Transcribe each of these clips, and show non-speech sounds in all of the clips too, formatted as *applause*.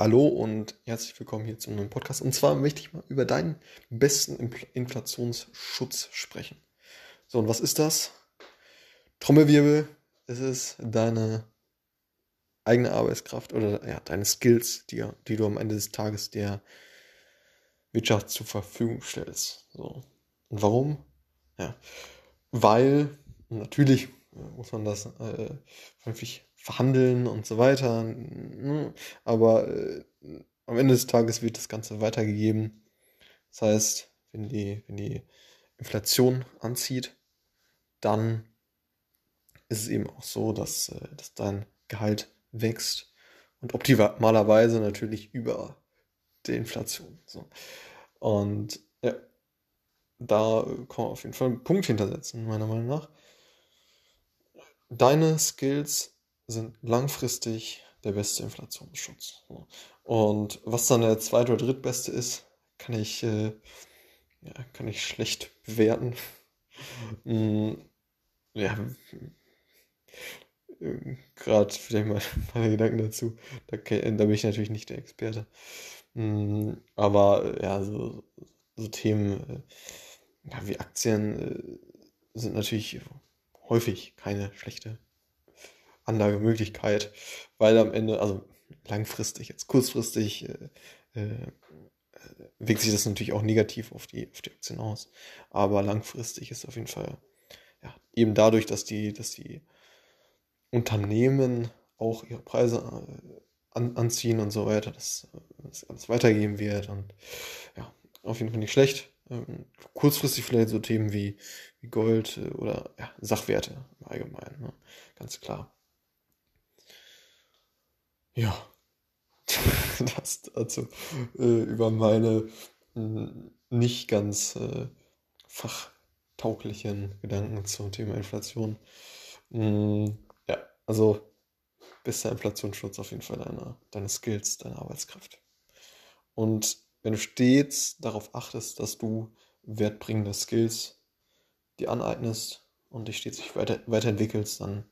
Hallo und herzlich willkommen hier zum neuen Podcast. Und zwar möchte ich mal über deinen besten Inflationsschutz sprechen. So, und was ist das? Trommelwirbel, es ist deine eigene Arbeitskraft oder ja, deine Skills, die, die du am Ende des Tages der Wirtschaft zur Verfügung stellst. So. Und warum? Ja, weil natürlich muss man das äh, vernünftig verhandeln und so weiter. Ne? Aber äh, am Ende des Tages wird das Ganze weitergegeben. Das heißt, wenn die, wenn die Inflation anzieht, dann ist es eben auch so, dass, äh, dass dein Gehalt wächst und optimalerweise natürlich über der Inflation. So. Und ja, da kann man auf jeden Fall einen Punkt hintersetzen, meiner Meinung nach. Deine Skills sind langfristig der beste Inflationsschutz. Und was dann der zweite oder drittbeste ist, kann ich, äh, ja, kann ich schlecht bewerten. mm, ja, gerade vielleicht mal *laughs* meine Gedanken dazu. Da, da, bin ich natürlich nicht der Experte. Mm, aber ja, so, so Themen äh, ja, wie Aktien äh, sind natürlich häufig keine schlechte Anlagemöglichkeit, weil am Ende, also langfristig, jetzt kurzfristig, äh, äh, wirkt sich das natürlich auch negativ auf die, auf die Aktien aus. Aber langfristig ist auf jeden Fall, ja, eben dadurch, dass die, dass die Unternehmen auch ihre Preise äh, an, anziehen und so weiter, dass das alles weitergeben wird und ja, auf jeden Fall nicht schlecht. Ähm, kurzfristig vielleicht so Themen wie, wie Gold äh, oder ja, Sachwerte im Allgemeinen, ne? ganz klar. Ja, *laughs* das dazu äh, über meine äh, nicht ganz äh, fachtauglichen Gedanken zum Thema Inflation. Mm, ja, also bester Inflationsschutz auf jeden Fall deine Skills, deine Arbeitskraft. Und wenn du stets darauf achtest, dass du wertbringende Skills dir aneignest und dich stets weiter, weiterentwickelst, dann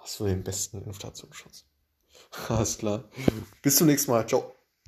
hast du den besten Inflationsschutz. *laughs* Alles klar. Bis zum nächsten Mal. Ciao.